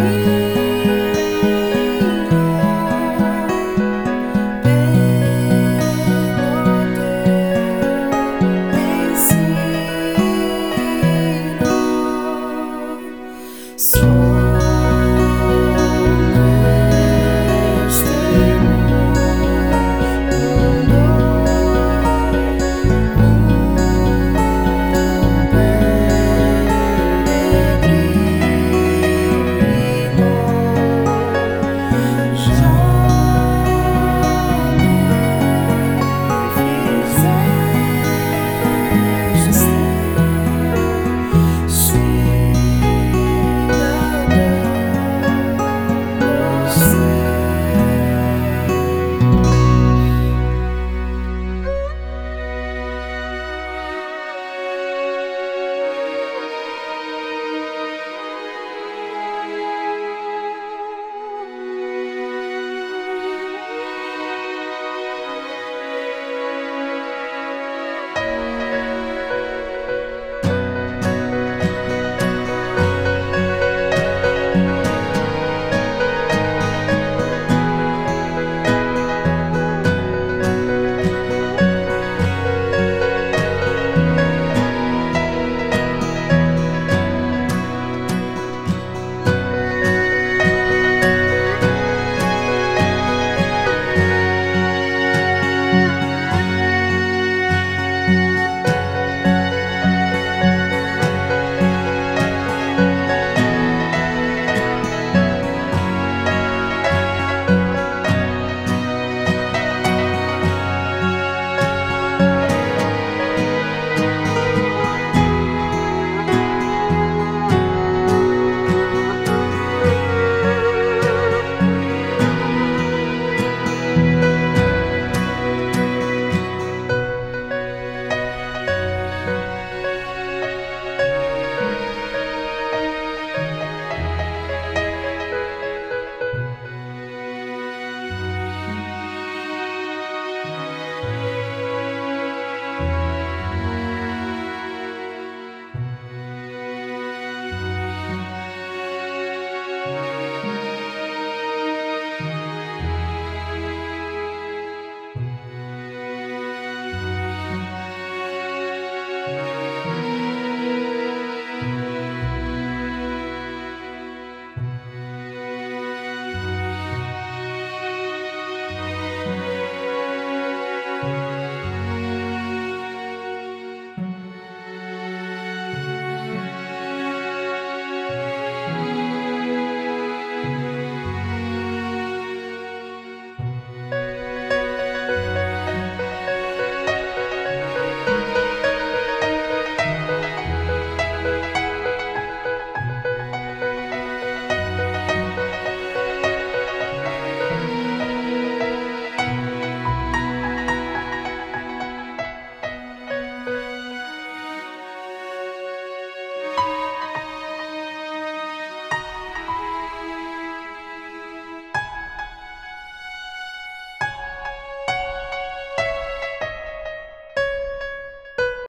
be